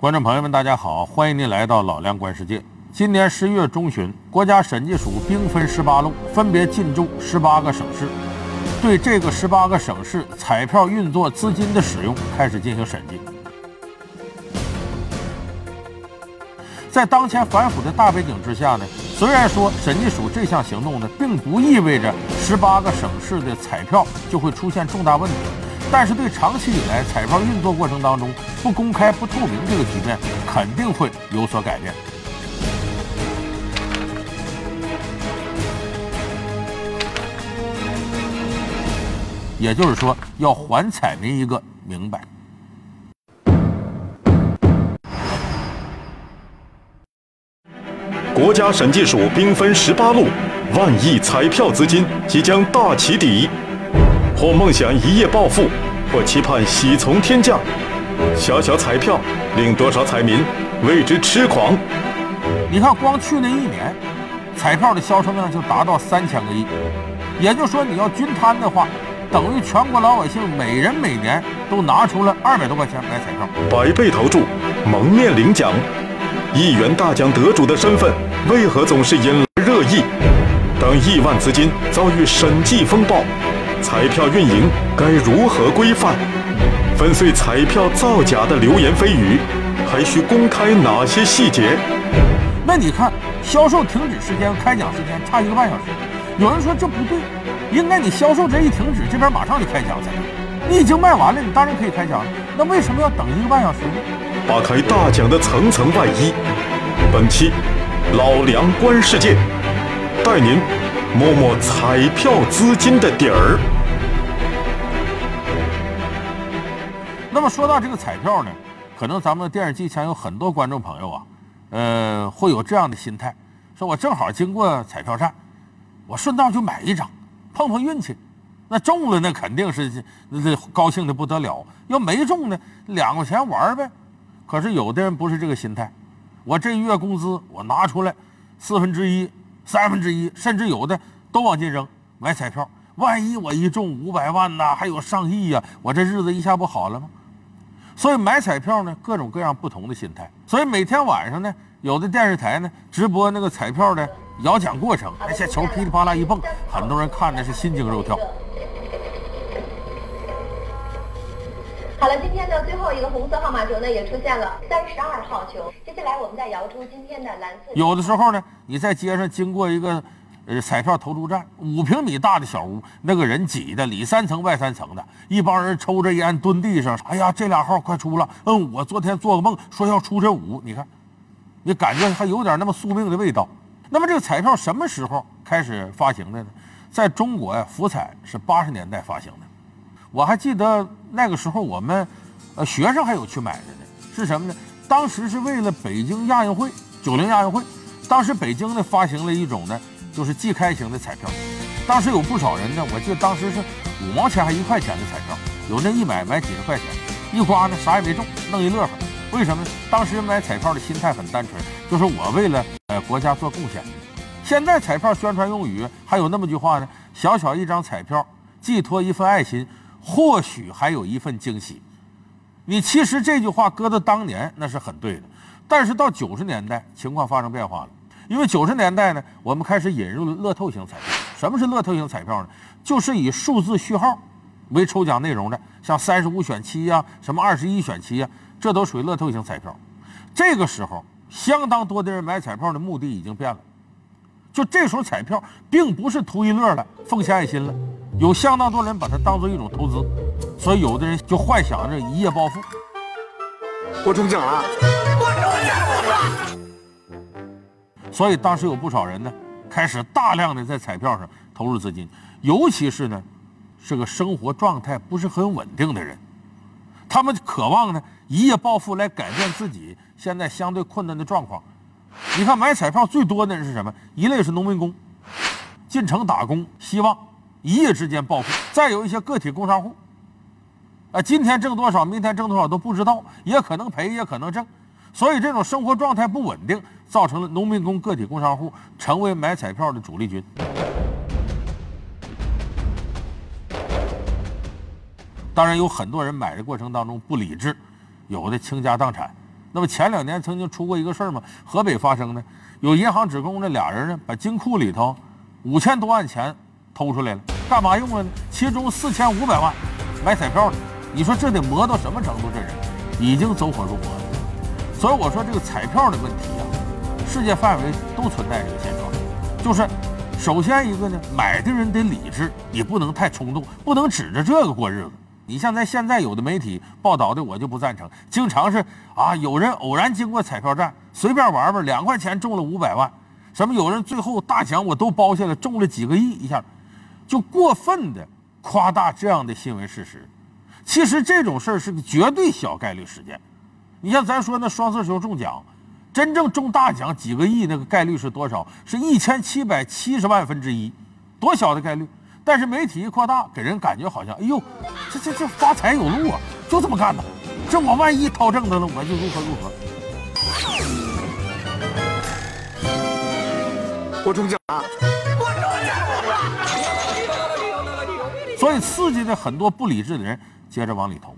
观众朋友们，大家好，欢迎您来到老梁观世界。今年十一月中旬，国家审计署兵分十八路，分别进驻十八个省市，对这个十八个省市彩票运作资金的使用开始进行审计。在当前反腐的大背景之下呢，虽然说审计署这项行动呢，并不意味着十八个省市的彩票就会出现重大问题。但是，对长期以来彩票运作过程当中不公开、不透明这个局面，肯定会有所改变。也就是说，要还彩民一个明白。国家审计署兵分十八路，万亿彩票资金即将大起底。或梦想一夜暴富，或期盼喜从天降，小小彩票令多少彩民为之痴狂？你看，光去年一年，彩票的销售量就达到三千个亿，也就是说，你要均摊的话，等于全国老百姓每人每年都拿出了二百多块钱买彩票。百倍投注，蒙面领奖，亿元大奖得主的身份为何总是引来热议？当亿万资金遭遇审计风暴。彩票运营该如何规范？粉碎彩票造假的流言蜚语，还需公开哪些细节？那你看，销售停止时间、开奖时间差一个半小时，有人说这不对，应该你销售这一停止，这边马上就开奖才对。你已经卖完了，你当然可以开奖，那为什么要等一个半小时呢？扒开大奖的层层外衣，本期老梁观世界，带您。摸摸彩票资金的底儿。那么说到这个彩票呢，可能咱们电视机前有很多观众朋友啊，呃，会有这样的心态：说我正好经过彩票站，我顺道就买一张，碰碰运气。那中了，那肯定是那高兴的不得了；要没中呢，两块钱玩呗。可是有的人不是这个心态，我这月工资我拿出来四分之一。三分之一，甚至有的都往进扔买彩票。万一我一中五百万呐，还有上亿呀，我这日子一下不好了吗？所以买彩票呢，各种各样不同的心态。所以每天晚上呢，有的电视台呢直播那个彩票的摇奖过程，那些球噼里啪啦一蹦，很多人看的是心惊肉跳。好了，今天的最后一个红色号码球呢，也出现了三十二号球。接下来我们再摇出今天的蓝色。有的时候呢，你在街上经过一个呃彩票投注站，五平米大的小屋，那个人挤的里三层外三层的，一帮人抽着烟蹲地上。哎呀，这俩号快出了！嗯，我昨天做个梦说要出这五，你看，你感觉还有点那么宿命的味道。那么这个彩票什么时候开始发行的呢？在中国呀，福彩是八十年代发行的。我还记得那个时候，我们，呃，学生还有去买的呢。是什么呢？当时是为了北京亚运会，九零亚运会，当时北京呢发行了一种呢，就是即开型的彩票。当时有不少人呢，我记得当时是五毛钱还一块钱的彩票，有那一买买几十块钱，一刮呢啥也没中，弄一乐呵。为什么呢？当时买彩票的心态很单纯，就是我为了呃国家做贡献。现在彩票宣传用语还有那么句话呢：小小一张彩票，寄托一份爱心。或许还有一份惊喜。你其实这句话搁到当年那是很对的，但是到九十年代情况发生变化了。因为九十年代呢，我们开始引入了乐透型彩票。什么是乐透型彩票呢？就是以数字序号为抽奖内容的，像三十五选七呀，什么二十一选七呀，这都属于乐透型彩票。这个时候，相当多的人买彩票的目的已经变了。就这时候彩票并不是图一乐了，奉献爱心了。有相当多人把它当做一种投资，所以有的人就幻想着一夜暴富。我中奖了！我中奖了！所以当时有不少人呢，开始大量的在彩票上投入资金，尤其是呢，是个生活状态不是很稳定的人，他们渴望呢一夜暴富来改变自己现在相对困难的状况。你看买彩票最多的人是什么？一类是农民工，进城打工，希望。一夜之间暴富，再有一些个体工商户，啊，今天挣多少，明天挣多少都不知道，也可能赔，也可能挣，所以这种生活状态不稳定，造成了农民工、个体工商户成为买彩票的主力军。当然，有很多人买的过程当中不理智，有的倾家荡产，那么前两年曾经出过一个事儿嘛，河北发生的，有银行职工这俩人呢，把金库里头五千多万钱偷出来了，干嘛用啊？其中四千五百万买彩票的，你说这得磨到什么程度？这人已经走火入魔了。所以我说这个彩票的问题啊，世界范围都存在这个现状，就是首先一个呢，买的人得理智，你不能太冲动，不能指着这个过日子。你像咱现在有的媒体报道的，我就不赞成。经常是啊，有人偶然经过彩票站，随便玩玩，两块钱中了五百万，什么有人最后大奖我都包下来，中了几个亿，一下就过分的夸大这样的新闻事实。其实这种事儿是个绝对小概率事件。你像咱说那双色球中奖，真正中大奖几个亿那个概率是多少？是一千七百七十万分之一，多小的概率！但是媒体一扩大，给人感觉好像，哎呦，这这这发财有路啊，就这么干的。这我万一掏正的了，我就如何如何。我中奖了！所以刺激的很多不理智的人接着往里投。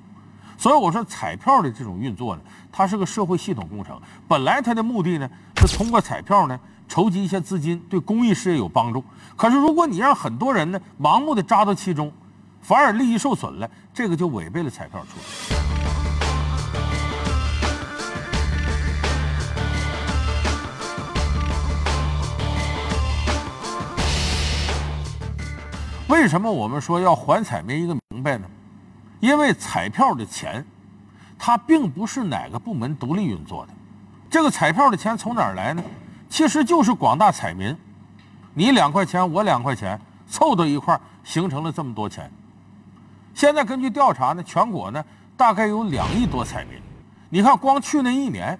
所以我说彩票的这种运作呢，它是个社会系统工程。本来它的目的呢，是通过彩票呢。筹集一些资金对公益事业有帮助，可是如果你让很多人呢盲目的扎到其中，反而利益受损了，这个就违背了彩票初衷。为什么我们说要还彩民一个明白呢？因为彩票的钱，它并不是哪个部门独立运作的，这个彩票的钱从哪儿来呢？其实就是广大彩民，你两块钱，我两块钱，凑到一块儿形成了这么多钱。现在根据调查呢，全国呢大概有两亿多彩民。你看，光去年一年，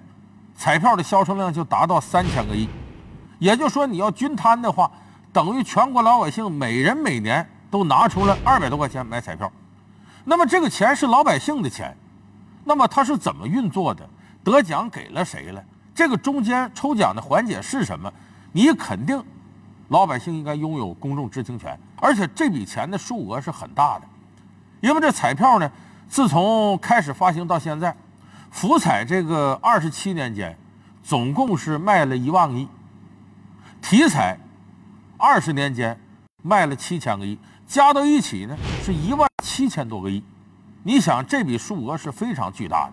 彩票的销售量就达到三千个亿。也就是说，你要均摊的话，等于全国老百姓每人每年都拿出了二百多块钱买彩票。那么这个钱是老百姓的钱，那么它是怎么运作的？得奖给了谁了？这个中间抽奖的环节是什么？你肯定老百姓应该拥有公众知情权，而且这笔钱的数额是很大的，因为这彩票呢，自从开始发行到现在，福彩这个二十七年间，总共是卖了一万亿，体彩二十年间卖了七千个亿，加到一起呢是一万七千多个亿，你想这笔数额是非常巨大的，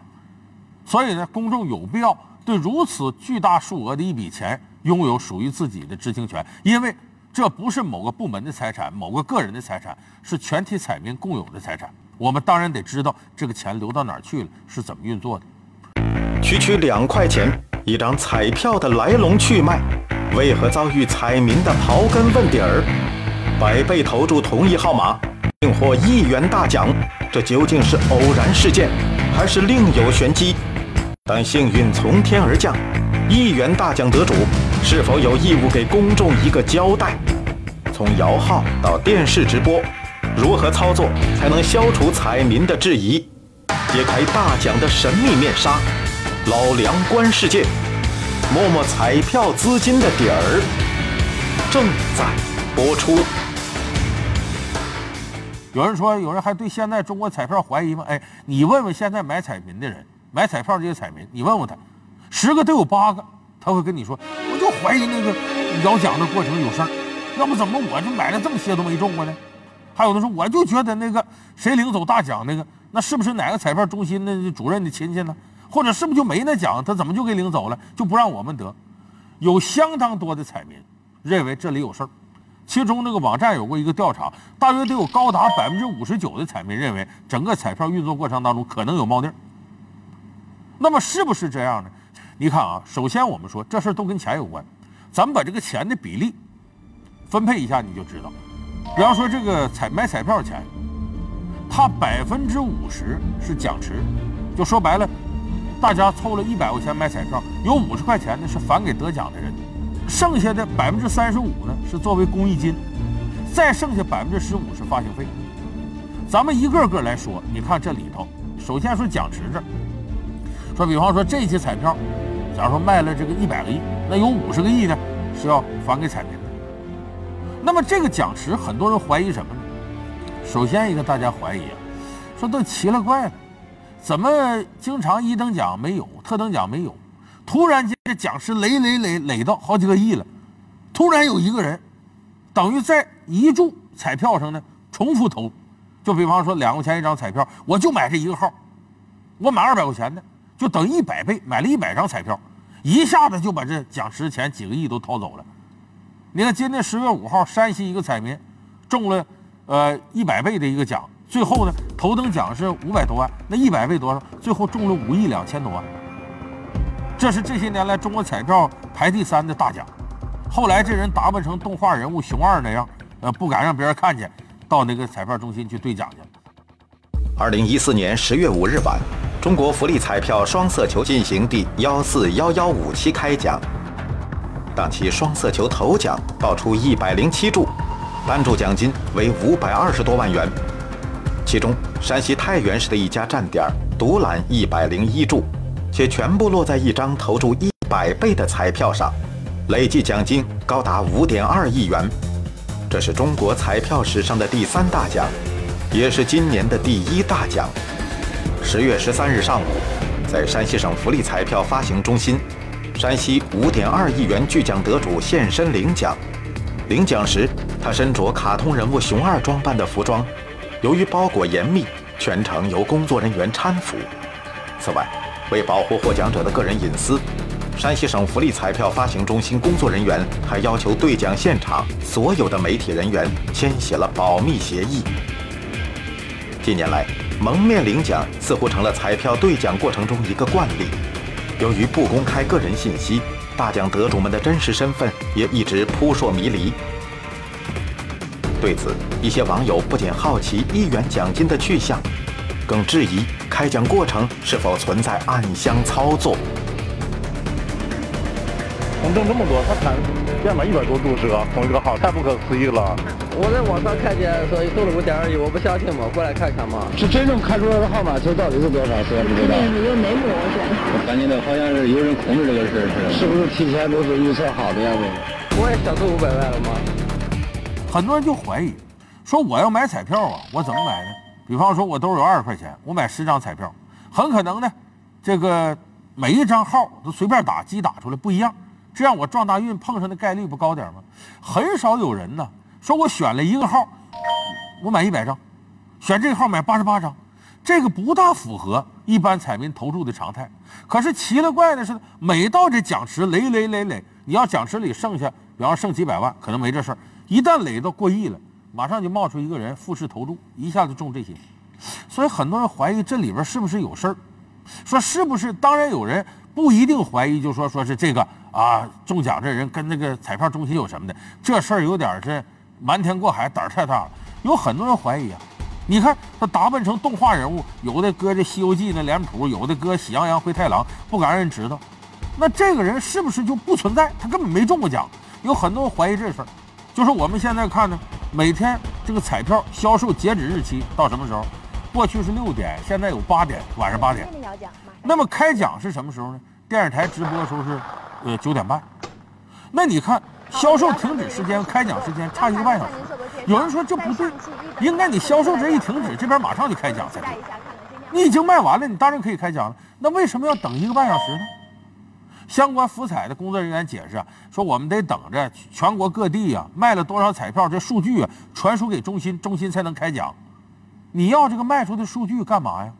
所以呢，公众有必要。对如此巨大数额的一笔钱拥有属于自己的知情权，因为这不是某个部门的财产，某个个人的财产，是全体彩民共有的财产。我们当然得知道这个钱流到哪儿去了，是怎么运作的。区区两块钱一张彩票的来龙去脉，为何遭遇彩民的刨根问底儿？百倍投注同一号码，并获亿元大奖，这究竟是偶然事件，还是另有玄机？当幸运从天而降，亿元大奖得主是否有义务给公众一个交代？从摇号到电视直播，如何操作才能消除彩民的质疑，揭开大奖的神秘面纱？老梁观世界，摸摸彩票资金的底儿，正在播出。有人说，有人还对现在中国彩票怀疑吗？哎，你问问现在买彩民的人。买彩票这些彩民，你问问他，十个都有八个，他会跟你说，我就怀疑那个摇奖的过程有事儿，要不怎么我就买了这么些都没中过呢？还有的说，我就觉得那个谁领走大奖那个，那是不是哪个彩票中心的主任的亲戚呢？或者是不是就没那奖，他怎么就给领走了，就不让我们得？有相当多的彩民认为这里有事儿，其中那个网站有过一个调查，大约得有高达百分之五十九的彩民认为整个彩票运作过程当中可能有猫腻儿。那么是不是这样呢？你看啊，首先我们说这事儿都跟钱有关，咱们把这个钱的比例分配一下，你就知道。比方说这个彩买彩票钱，它百分之五十是奖池，就说白了，大家凑了一百块钱买彩票，有五十块钱呢是返给得奖的人，剩下的百分之三十五呢是作为公益金，再剩下百分之十五是发行费。咱们一个个来说，你看这里头，首先说奖池这儿。说，比方说这些彩票，假如说卖了这个一百个亿，那有五十个亿呢是要返给彩民的。那么这个奖池，很多人怀疑什么呢？首先一个大家怀疑啊，说都奇了怪了，怎么经常一等奖没有，特等奖没有？突然间这奖池垒垒垒垒到好几个亿了，突然有一个人，等于在一注彩票上呢重复投，就比方说两块钱一张彩票，我就买这一个号，我买二百块钱的，就等于一百倍，买了一百张彩票，一下子就把这奖池钱几个亿都掏走了。你看今天十月五号，山西一个彩民中了呃一百倍的一个奖。最后呢，头等奖是五百多万，那一百倍多少？最后中了五亿两千多万。这是这些年来中国彩票排第三的大奖。后来这人打扮成动画人物熊二那样，呃，不敢让别人看见，到那个彩票中心去兑奖去了。二零一四年十月五日晚，中国福利彩票双色球进行第幺四幺幺五期开奖。当期双色球头奖爆出一百零七注，单注奖金为五百二十多万元。其中，山西太原市的一家站点独揽一百零一注，且全部落在一张投注一百倍的彩票上，累计奖金高达五点二亿元。这是中国彩票史上的第三大奖，也是今年的第一大奖。十月十三日上午，在山西省福利彩票发行中心，山西五点二亿元巨奖得主现身领奖。领奖时，他身着卡通人物熊二装扮的服装。由于包裹严密，全程由工作人员搀扶。此外，为保护获奖者的个人隐私，山西省福利彩票发行中心工作人员还要求兑奖现场所有的媒体人员签写了保密协议。近年来，蒙面领奖似乎成了彩票兑奖过程中一个惯例。由于不公开个人信息，大奖得主们的真实身份也一直扑朔迷离。对此，一些网友不仅好奇一元奖金的去向，更质疑开奖过程是否存在暗箱操作。能挣这么多，他看连买一百多度是同一个号，太不可思议了。我在网上看见，所以搜了五点二亿，我不相信嘛，过来看看嘛。是真正开出来的号码球到底是多少？谁也不知道。肯定是有内幕，我觉得。我感觉到好像是有人控制这个事儿似的。是不是提前都是预测好的样子？我也想中五百万了吗？很多人就怀疑，说我要买彩票啊，我怎么买呢？比方说，我兜有二十块钱，我买十张彩票，很可能呢，这个每一张号都随便打，机打出来不一样，这样我撞大运碰上的概率不高点吗？很少有人呢，说我选了一个号，我买一百张，选这个号买八十八张，这个不大符合一般彩民投注的常态。可是奇了怪的是，每到这奖池垒垒垒垒，你要奖池里剩下，比方剩几百万，可能没这事儿。一旦垒到过亿了，马上就冒出一个人复式投注，一下子中这些，所以很多人怀疑这里边是不是有事儿，说是不是？当然有人不一定怀疑，就说说是这个啊中奖这人跟那个彩票中心有什么的，这事儿有点是瞒天过海，胆儿太大了。有很多人怀疑啊，你看他打扮成动画人物，有的搁这《西游记》那脸谱，有的搁《喜羊羊灰太狼》，不敢让人知道。那这个人是不是就不存在？他根本没中过奖。有很多人怀疑这事儿。就是我们现在看呢，每天这个彩票销售截止日期到什么时候？过去是六点，现在有八点，晚上八点。那么开奖是什么时候呢？电视台直播的时候是，呃九点半。那你看销售停止时间、开奖时间差一个半小时。有人说这不对，应该你销售这一停止，这边马上就开奖才对。你已经卖完了，你当然可以开奖了。那为什么要等一个半小时呢？相关福彩的工作人员解释说：“我们得等着全国各地呀卖了多少彩票，这数据啊传输给中心，中心才能开奖。你要这个卖出的数据干嘛呀？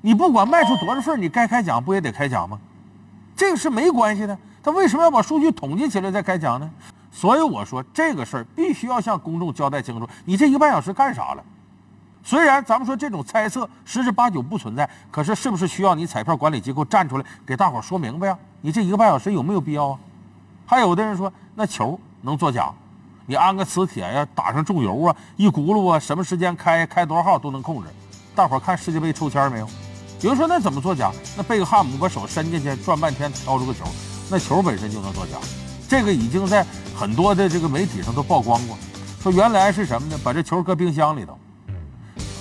你不管卖出多少份，你该开奖不也得开奖吗？这个是没关系的。他为什么要把数据统计起来再开奖呢？所以我说这个事儿必须要向公众交代清楚。你这一个半小时干啥了？”虽然咱们说这种猜测十之八九不存在，可是是不是需要你彩票管理机构站出来给大伙说明白呀？你这一个半小时有没有必要啊？还有的人说那球能作假，你安个磁铁呀，打上重油啊，一轱辘啊，什么时间开开多少号都能控制。大伙看世界杯抽签没有？比如说那怎么作假？那贝克汉姆把手伸进去转半天挑出个球，那球本身就能作假。这个已经在很多的这个媒体上都曝光过，说原来是什么呢？把这球搁冰箱里头。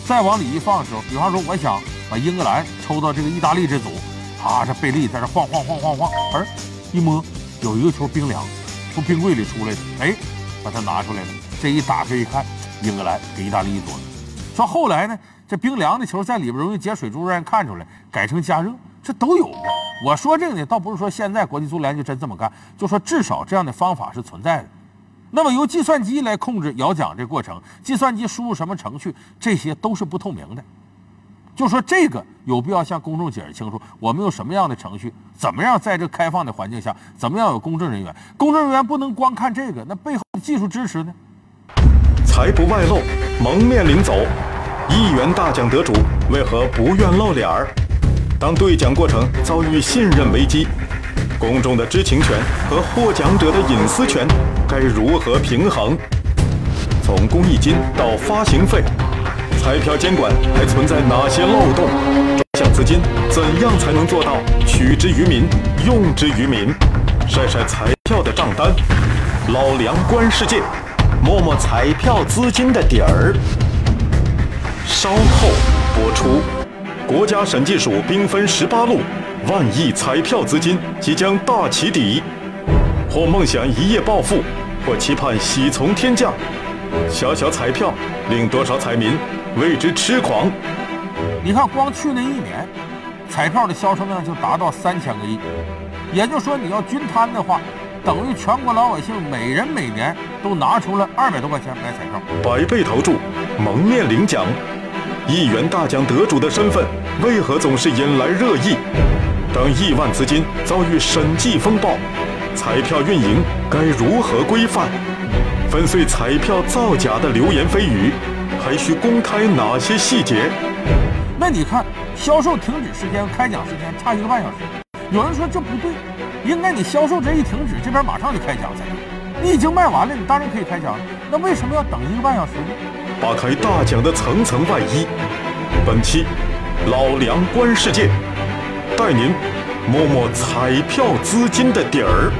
再往里一放的时候，比方说我想把英格兰抽到这个意大利这组，啊，这贝利在这晃晃晃晃晃，而一摸有一个球冰凉，从冰柜里出来的，哎，把它拿出来了，这一打开一看，英格兰给意大利一多。说后来呢，这冰凉的球在里边容易结水珠，让人看出来，改成加热，这都有。我说这个呢，倒不是说现在国际足联就真这么干，就说至少这样的方法是存在的。那么由计算机来控制摇奖这过程，计算机输入什么程序，这些都是不透明的。就说这个有必要向公众解释清楚，我们用什么样的程序，怎么样在这开放的环境下，怎么样有公证人员？公证人员不能光看这个，那背后的技术支持呢？财不外露，蒙面领走。亿元大奖得主为何不愿露脸儿？当兑奖过程遭遇信任危机，公众的知情权和获奖者的隐私权该如何平衡？从公益金到发行费。彩票监管还存在哪些漏洞？专项资金怎样才能做到取之于民、用之于民？晒晒彩票的账单，老梁观世界，摸摸彩票资金的底儿。稍后播出。国家审计署兵分十八路，万亿彩票资金即将大起底，或梦想一夜暴富，或期盼喜从天降。小小彩票令多少彩民？为之痴狂。你看，光去年一年，彩票的销售量就达到三千个亿。也就是说，你要均摊的话，等于全国老百姓每人每年都拿出了二百多块钱买彩票。百倍投注，蒙面领奖，亿元大奖得主的身份为何总是引来热议？当亿万资金遭遇审计风暴，彩票运营该如何规范？粉碎彩票造假的流言蜚语。还需公开哪些细节？那你看，销售停止时间开奖时间差一个半小时。有人说这不对，应该你销售这一停止，这边马上就开奖才对。你已经卖完了，你当然可以开奖。那为什么要等一个半小时呢？扒开大奖的层层外衣。本期老梁观世界，带您摸摸彩票资金的底儿。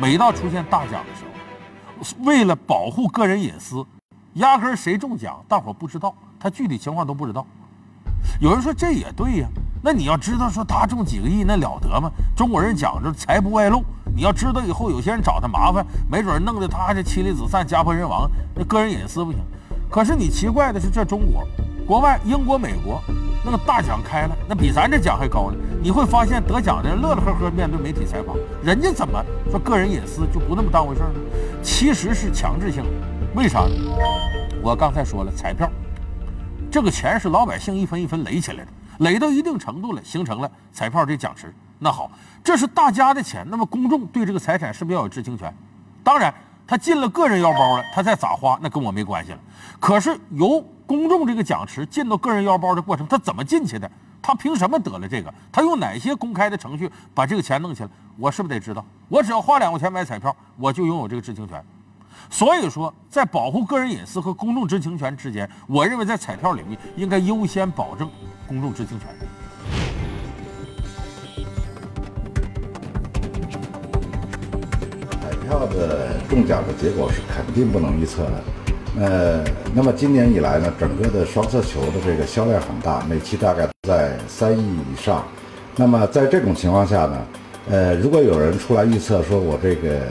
每到出现大奖的时候。为了保护个人隐私，压根谁中奖，大伙不知道，他具体情况都不知道。有人说这也对呀，那你要知道说他中几个亿，那了得吗？中国人讲究财不外露，你要知道以后有些人找他麻烦，没准弄得他这妻离子散、家破人亡，那个人隐私不行。可是你奇怪的是，这中国、国外、英国、美国。那个大奖开了，那比咱这奖还高呢。你会发现得奖的人乐乐呵呵面对媒体采访，人家怎么说个人隐私就不那么当回事呢？其实是强制性的，为啥呢？我刚才说了，彩票这个钱是老百姓一分一分垒起来的，垒到一定程度了，形成了彩票这奖池。那好，这是大家的钱，那么公众对这个财产是不是要有知情权？当然，他进了个人腰包了，他再咋花那跟我没关系了。可是由公众这个奖池进到个人腰包的过程，他怎么进去的？他凭什么得了这个？他用哪些公开的程序把这个钱弄起来？我是不是得知道？我只要花两块钱买彩票，我就拥有这个知情权。所以说，在保护个人隐私和公众知情权之间，我认为在彩票领域应该优先保证公众知情权。彩票的中奖的结果是肯定不能预测的。呃，那么今年以来呢，整个的双色球的这个销量很大，每期大概在三亿以上。那么在这种情况下呢，呃，如果有人出来预测说我这个，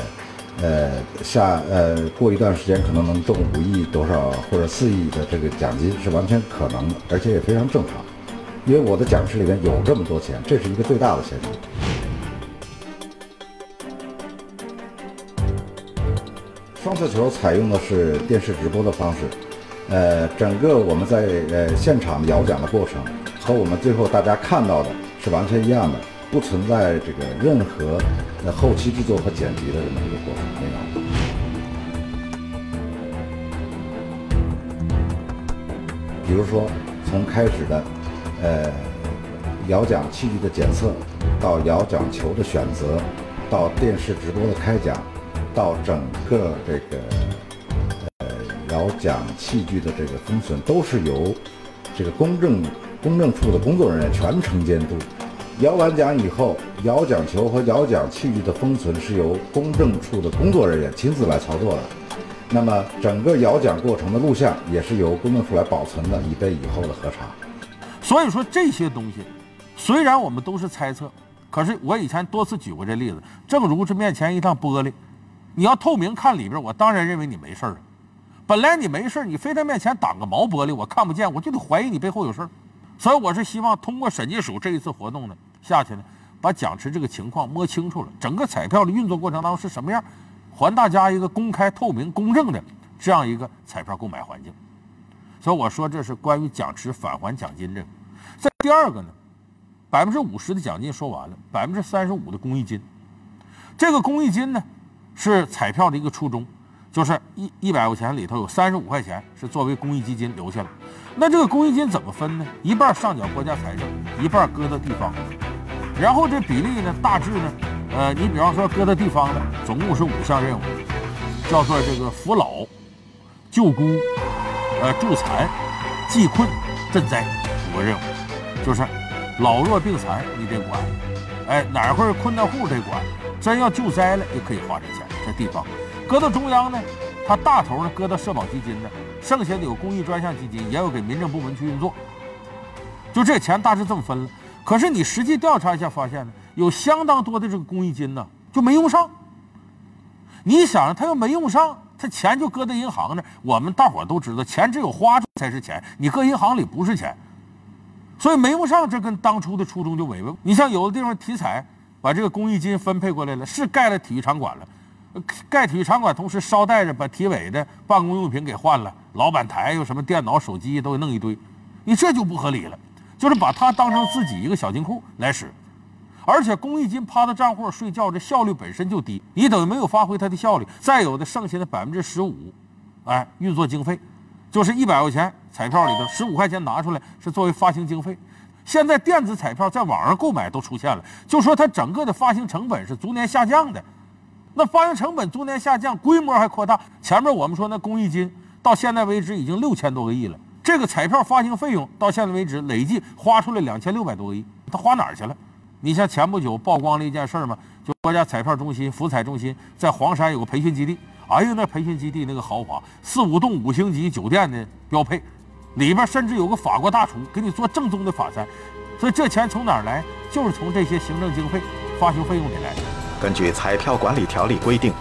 呃，下呃过一段时间可能能中五亿多少或者四亿的这个奖金是完全可能的，而且也非常正常，因为我的奖池里面有这么多钱，这是一个最大的前提。双色球采用的是电视直播的方式，呃，整个我们在呃现场摇奖的过程和我们最后大家看到的是完全一样的，不存在这个任何呃后期制作和剪辑的这么一个过程，没有。比如说，从开始的呃摇奖器具的检测，到摇奖球的选择，到电视直播的开奖。到整个这个呃摇奖器具的这个封存，都是由这个公证公证处的工作人员全程监督。摇完奖以后，摇奖球和摇奖器具的封存是由公证处的工作人员亲自来操作的。那么整个摇奖过程的录像也是由公证处来保存的，以备以后的核查。所以说这些东西，虽然我们都是猜测，可是我以前多次举过这例子，正如这面前一趟玻璃。你要透明看里边，我当然认为你没事儿。本来你没事儿你非在面前挡个毛玻璃，我看不见，我就得怀疑你背后有事儿。所以我是希望通过审计署这一次活动呢下去呢，把奖池这个情况摸清楚了，整个彩票的运作过程当中是什么样，还大家一个公开、透明、公正的这样一个彩票购买环境。所以我说这是关于奖池返还奖金这个。再第二个呢，百分之五十的奖金说完了，百分之三十五的公益金。这个公益金呢，是彩票的一个初衷。就是一一百块钱里头有三十五块钱是作为公益基金留下了，那这个公益金怎么分呢？一半上缴国家财政，一半搁到地方，然后这比例呢，大致呢，呃，你比方说搁到地方的，总共是五项任务，叫做这个扶老、救孤、呃助残、济困、赈灾五个任务，就是老弱病残你得管，哎哪块困难户得管，真要救灾了也可以花这钱，在地方。搁到中央呢，它大头呢搁到社保基金呢，剩下的有公益专项基金，也有给民政部门去运作。就这钱大致这么分了。可是你实际调查一下发现呢，有相当多的这个公益金呢就没用上。你想，他要没用上，他钱就搁在银行那我们大伙都知道，钱只有花出才是钱，你搁银行里不是钱。所以没用上，这跟当初的初衷就违背。你像有的地方体彩把这个公益金分配过来了，是盖了体育场馆了。盖体育场馆，同时捎带着把体委的办公用品给换了，老板台又什么电脑、手机都给弄一堆，你这就不合理了，就是把它当成自己一个小金库来使，而且公益金趴在账户睡觉，这效率本身就低，你等于没有发挥它的效率。再有的剩下的百分之十五，哎，运作经费，就是一百块钱彩票里头十五块钱拿出来是作为发行经费。现在电子彩票在网上购买都出现了，就说它整个的发行成本是逐年下降的。那发行成本逐年下降，规模还扩大。前面我们说那公益金到现在为止已经六千多个亿了，这个彩票发行费用到现在为止累计花出了两千六百多个亿，它花哪儿去了？你像前不久曝光了一件事儿嘛，就国家彩票中心福彩中心在黄山有个培训基地，哎呀，那培训基地那个豪华，四五栋五星级酒店的标配，里边甚至有个法国大厨给你做正宗的法餐，所以这钱从哪儿来？就是从这些行政经费、发行费用里来的。根据彩票管理条例规定，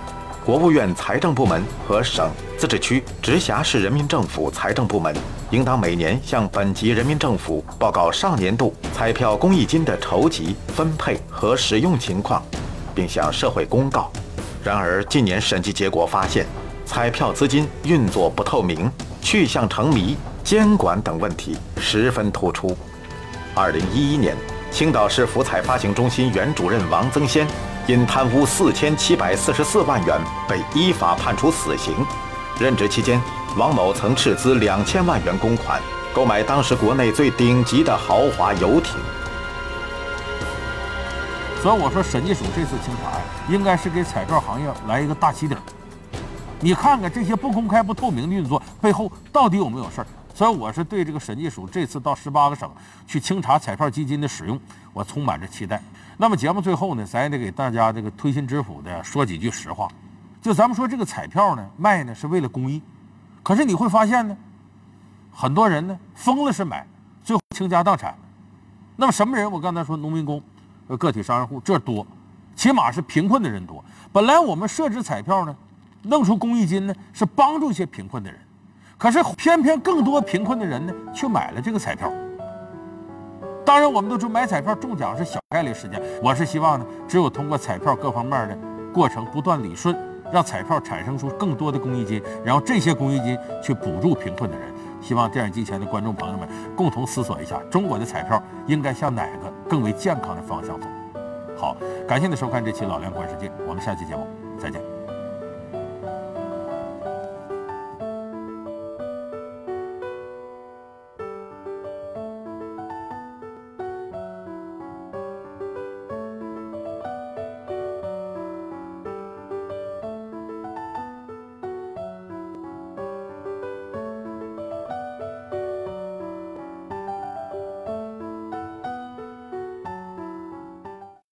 国务院财政部门和省、自治区、直辖市人民政府财政部门应当每年向本级人民政府报告上年度彩票公益金的筹集、分配和使用情况，并向社会公告。然而，近年审计结果发现，彩票资金运作不透明、去向成谜、监管等问题十分突出。二零一一年，青岛市福彩发行中心原主任王增先。因贪污四千七百四十四万元被依法判处死刑。任职期间，王某曾斥资两千万元公款购买当时国内最顶级的豪华游艇。所以我说，审计署这次清查呀，应该是给彩票行业来一个大起底。你看看这些不公开、不透明的运作背后到底有没有事儿？所以我是对这个审计署这次到十八个省去清查彩票基金的使用，我充满着期待。那么节目最后呢，咱也得给大家这个推心置腹的说几句实话。就咱们说这个彩票呢，卖呢是为了公益，可是你会发现呢，很多人呢疯了是买，最后倾家荡产。那么什么人？我刚才说农民工、个体商人户这多，起码是贫困的人多。本来我们设置彩票呢，弄出公益金呢，是帮助一些贫困的人，可是偏偏更多贫困的人呢，去买了这个彩票。当然，我们都知道买彩票中奖是小概率事件。我是希望呢，只有通过彩票各方面的过程不断理顺，让彩票产生出更多的公益金，然后这些公益金去补助贫困的人。希望电视机前的观众朋友们共同思索一下，中国的彩票应该向哪个更为健康的方向走？好，感谢您收看这期《老梁观世界》，我们下期节目。